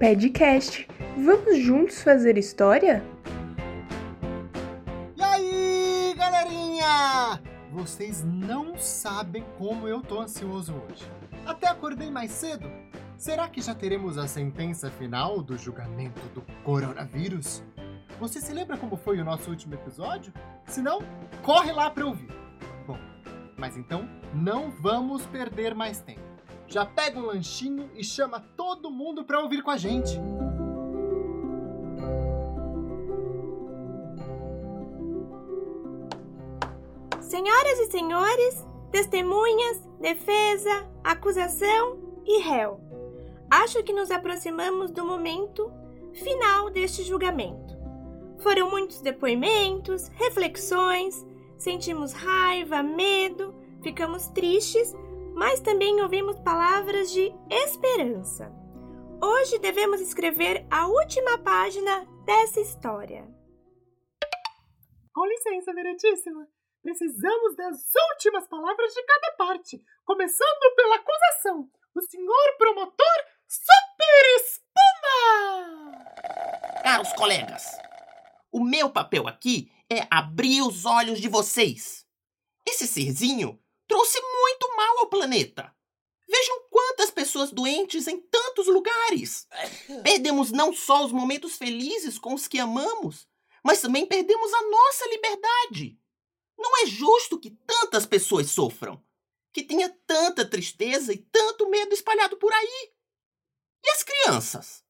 Podcast. Vamos juntos fazer história? E aí, galerinha? Vocês não sabem como eu tô ansioso hoje. Até acordei mais cedo. Será que já teremos a sentença final do julgamento do coronavírus? Você se lembra como foi o nosso último episódio? Se não, corre lá para ouvir. Bom, mas então não vamos perder mais tempo. Já pega um lanchinho e chama todo mundo para ouvir com a gente. Senhoras e senhores, testemunhas, defesa, acusação e réu, acho que nos aproximamos do momento final deste julgamento. Foram muitos depoimentos, reflexões, sentimos raiva, medo, ficamos tristes, mas também ouvimos palavras de esperança. Hoje devemos escrever a última página dessa história. Com licença, Veretíssima. Precisamos das últimas palavras de cada parte, começando pela acusação. O senhor promotor Super Espuma! Caros colegas, o meu papel aqui é abrir os olhos de vocês. Esse serzinho trouxe ao planeta. Vejam quantas pessoas doentes em tantos lugares. Perdemos não só os momentos felizes com os que amamos, mas também perdemos a nossa liberdade. Não é justo que tantas pessoas sofram, que tenha tanta tristeza e tanto medo espalhado por aí. E as crianças?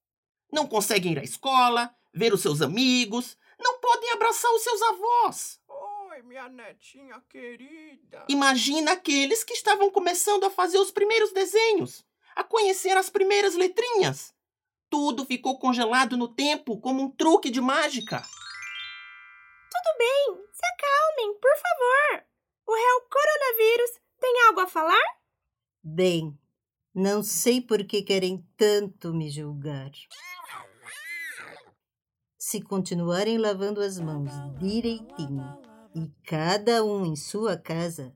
Não conseguem ir à escola, ver os seus amigos, não podem abraçar os seus avós. Oi, minha netinha querida. Imagina aqueles que estavam começando a fazer os primeiros desenhos, a conhecer as primeiras letrinhas. Tudo ficou congelado no tempo como um truque de mágica. Tudo bem, se acalmem, por favor. O réu coronavírus tem algo a falar? Bem, não sei por que querem tanto me julgar. Se continuarem lavando as mãos direitinho e cada um em sua casa,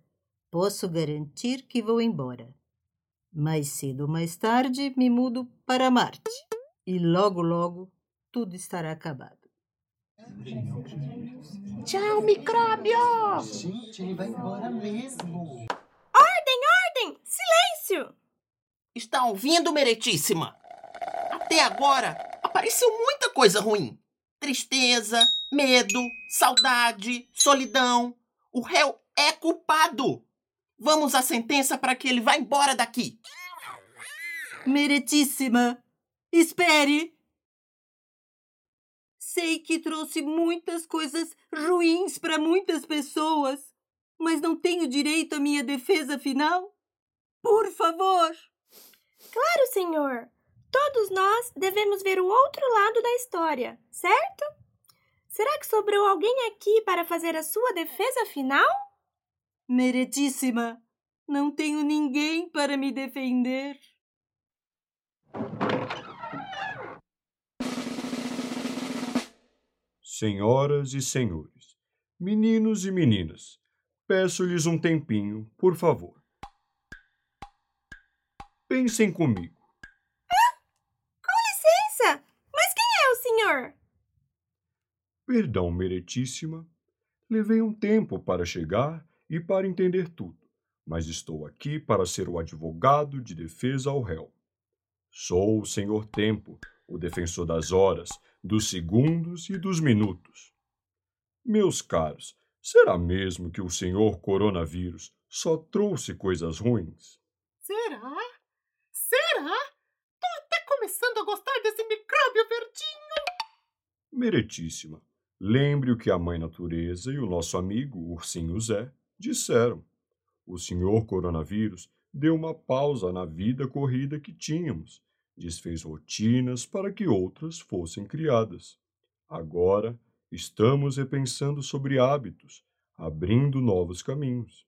posso garantir que vou embora. Mais cedo ou mais tarde me mudo para Marte e logo, logo tudo estará acabado. Tchau, micróbio! Gente, ele vai embora mesmo. Ordem, ordem! Silêncio! Está ouvindo, meretíssima? Até agora apareceu muita coisa ruim. Tristeza, medo, saudade, solidão. O réu é culpado. Vamos à sentença para que ele vá embora daqui. Meretíssima, espere! Sei que trouxe muitas coisas ruins para muitas pessoas, mas não tenho direito à minha defesa final? Por favor! Claro, senhor. Todos nós devemos ver o outro lado da história, certo? Será que sobrou alguém aqui para fazer a sua defesa final? Meretíssima, não tenho ninguém para me defender. Senhoras e senhores, meninos e meninas, peço-lhes um tempinho, por favor. Pensem comigo. Com licença, mas quem é o senhor? Perdão, meretíssima. Levei um tempo para chegar e para entender tudo, mas estou aqui para ser o advogado de defesa ao réu. Sou o senhor Tempo, o defensor das horas, dos segundos e dos minutos. Meus caros, será mesmo que o senhor coronavírus só trouxe coisas ruins? Será? Será? Tô até começando a gostar desse micróbio verdinho. Meretíssima, lembre o que a mãe natureza e o nosso amigo o ursinho Zé disseram. O senhor coronavírus deu uma pausa na vida corrida que tínhamos, desfez rotinas para que outras fossem criadas. Agora estamos repensando sobre hábitos, abrindo novos caminhos.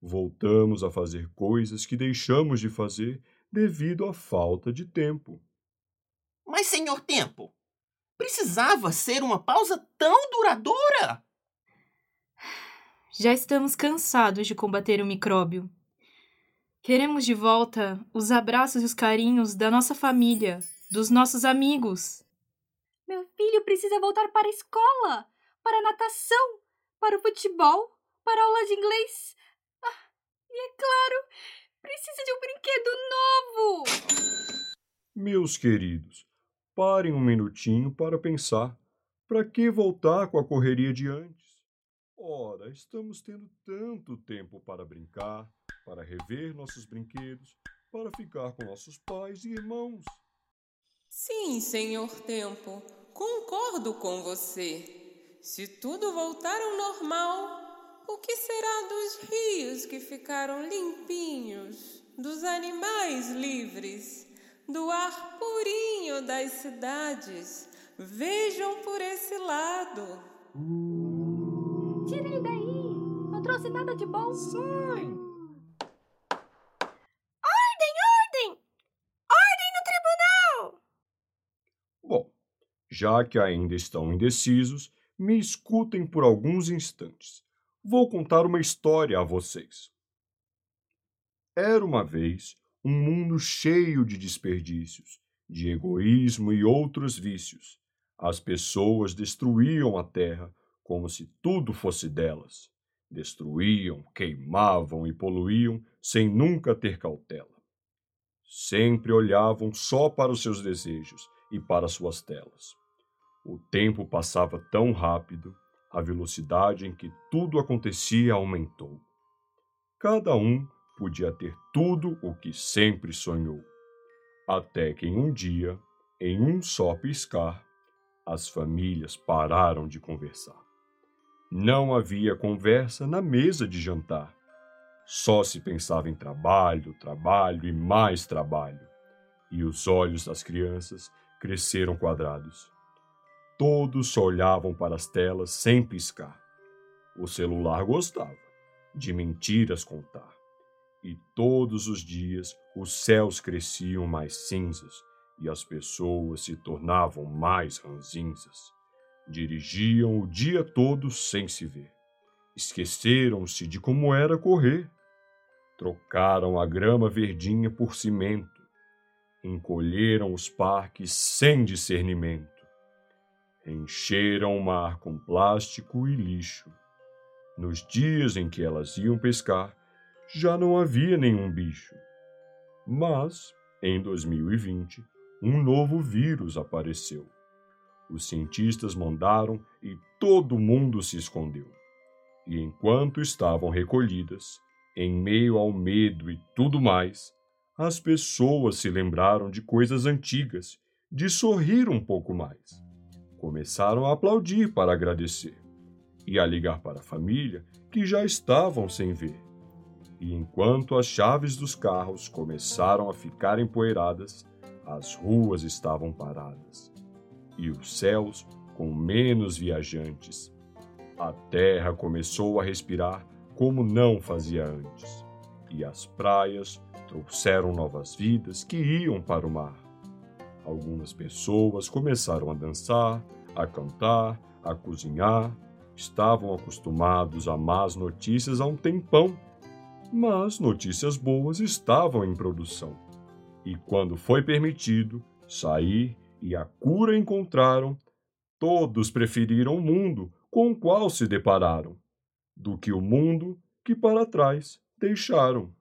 Voltamos a fazer coisas que deixamos de fazer devido à falta de tempo. Mas, senhor Tempo, precisava ser uma pausa tão duradoura? Já estamos cansados de combater o micróbio. Queremos de volta os abraços e os carinhos da nossa família, dos nossos amigos. Meu filho precisa voltar para a escola, para a natação, para o futebol, para a aula de inglês. Ah, e é claro, precisa de um brinquedo novo. Meus queridos, parem um minutinho para pensar. Para que voltar com a correria de antes? Ora, estamos tendo tanto tempo para brincar, para rever nossos brinquedos, para ficar com nossos pais e irmãos. Sim, senhor Tempo, concordo com você. Se tudo voltar ao normal, o que será dos rios que ficaram limpinhos, dos animais livres, do ar purinho das cidades? Vejam por esse lado. Tire ele daí. Não trouxe nada de bom. Sai! Ordem, ordem! Ordem no tribunal! Bom, já que ainda estão indecisos, me escutem por alguns instantes. Vou contar uma história a vocês. Era uma vez um mundo cheio de desperdícios, de egoísmo e outros vícios. As pessoas destruíam a terra como se tudo fosse delas. Destruíam, queimavam e poluíam sem nunca ter cautela. Sempre olhavam só para os seus desejos e para suas telas. O tempo passava tão rápido, a velocidade em que tudo acontecia aumentou. Cada um podia ter tudo o que sempre sonhou. Até que em um dia, em um só piscar, as famílias pararam de conversar. Não havia conversa na mesa de jantar. Só se pensava em trabalho, trabalho e mais trabalho. E os olhos das crianças cresceram quadrados. Todos só olhavam para as telas sem piscar. O celular gostava de mentiras contar. E todos os dias os céus cresciam mais cinzas e as pessoas se tornavam mais ranzinzas. Dirigiam o dia todo sem se ver. Esqueceram-se de como era correr. Trocaram a grama verdinha por cimento. Encolheram os parques sem discernimento. Encheram o mar com plástico e lixo. Nos dias em que elas iam pescar, já não havia nenhum bicho. Mas, em 2020, um novo vírus apareceu. Os cientistas mandaram e todo mundo se escondeu. E enquanto estavam recolhidas, em meio ao medo e tudo mais, as pessoas se lembraram de coisas antigas, de sorrir um pouco mais. Começaram a aplaudir para agradecer e a ligar para a família que já estavam sem ver. E enquanto as chaves dos carros começaram a ficar empoeiradas, as ruas estavam paradas e os céus com menos viajantes. A terra começou a respirar como não fazia antes, e as praias trouxeram novas vidas que iam para o mar. Algumas pessoas começaram a dançar, a cantar, a cozinhar. Estavam acostumados a más notícias há um tempão, mas notícias boas estavam em produção. E quando foi permitido sair e a cura encontraram, todos preferiram o mundo com o qual se depararam, do que o mundo que para trás deixaram.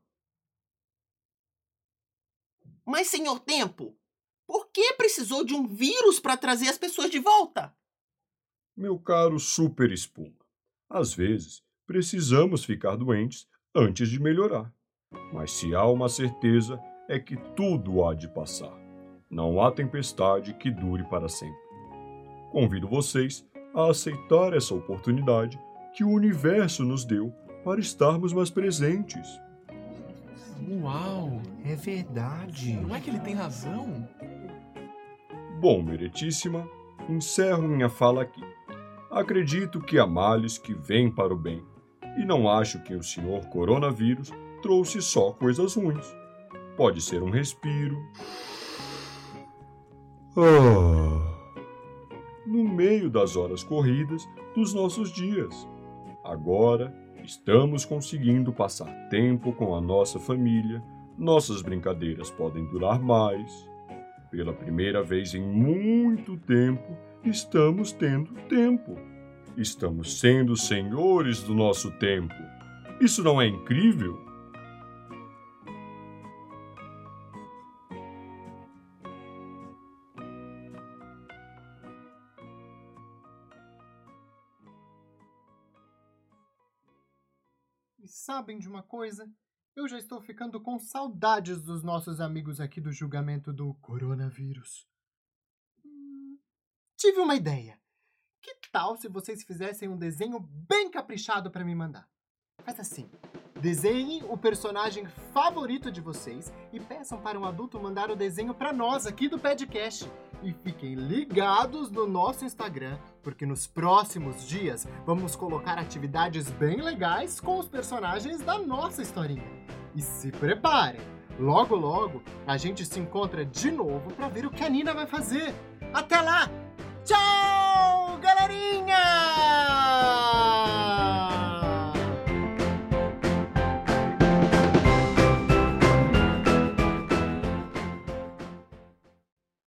Mas, senhor Tempo, por que precisou de um vírus para trazer as pessoas de volta? Meu caro Super Espuma, às vezes precisamos ficar doentes antes de melhorar. Mas se há uma certeza, é que tudo há de passar. Não há tempestade que dure para sempre. Convido vocês a aceitar essa oportunidade que o universo nos deu para estarmos mais presentes. Uau, é verdade. Não é que ele tem razão? Bom, Meretíssima, encerro minha fala aqui. Acredito que há males que vêm para o bem, e não acho que o senhor coronavírus trouxe só coisas ruins. Pode ser um respiro. Ah, no meio das horas corridas dos nossos dias. Agora estamos conseguindo passar tempo com a nossa família, nossas brincadeiras podem durar mais. Pela primeira vez em muito tempo, estamos tendo tempo. Estamos sendo senhores do nosso tempo. Isso não é incrível? E sabem de uma coisa? Eu já estou ficando com saudades dos nossos amigos aqui do julgamento do coronavírus. Hum, tive uma ideia. Tal se vocês fizessem um desenho bem caprichado para me mandar? Faz assim. Desenhem o personagem favorito de vocês e peçam para um adulto mandar o desenho para nós aqui do podcast. E fiquem ligados no nosso Instagram, porque nos próximos dias vamos colocar atividades bem legais com os personagens da nossa historinha. E se preparem! Logo, logo, a gente se encontra de novo para ver o que a Nina vai fazer. Até lá! Tchau! Marina!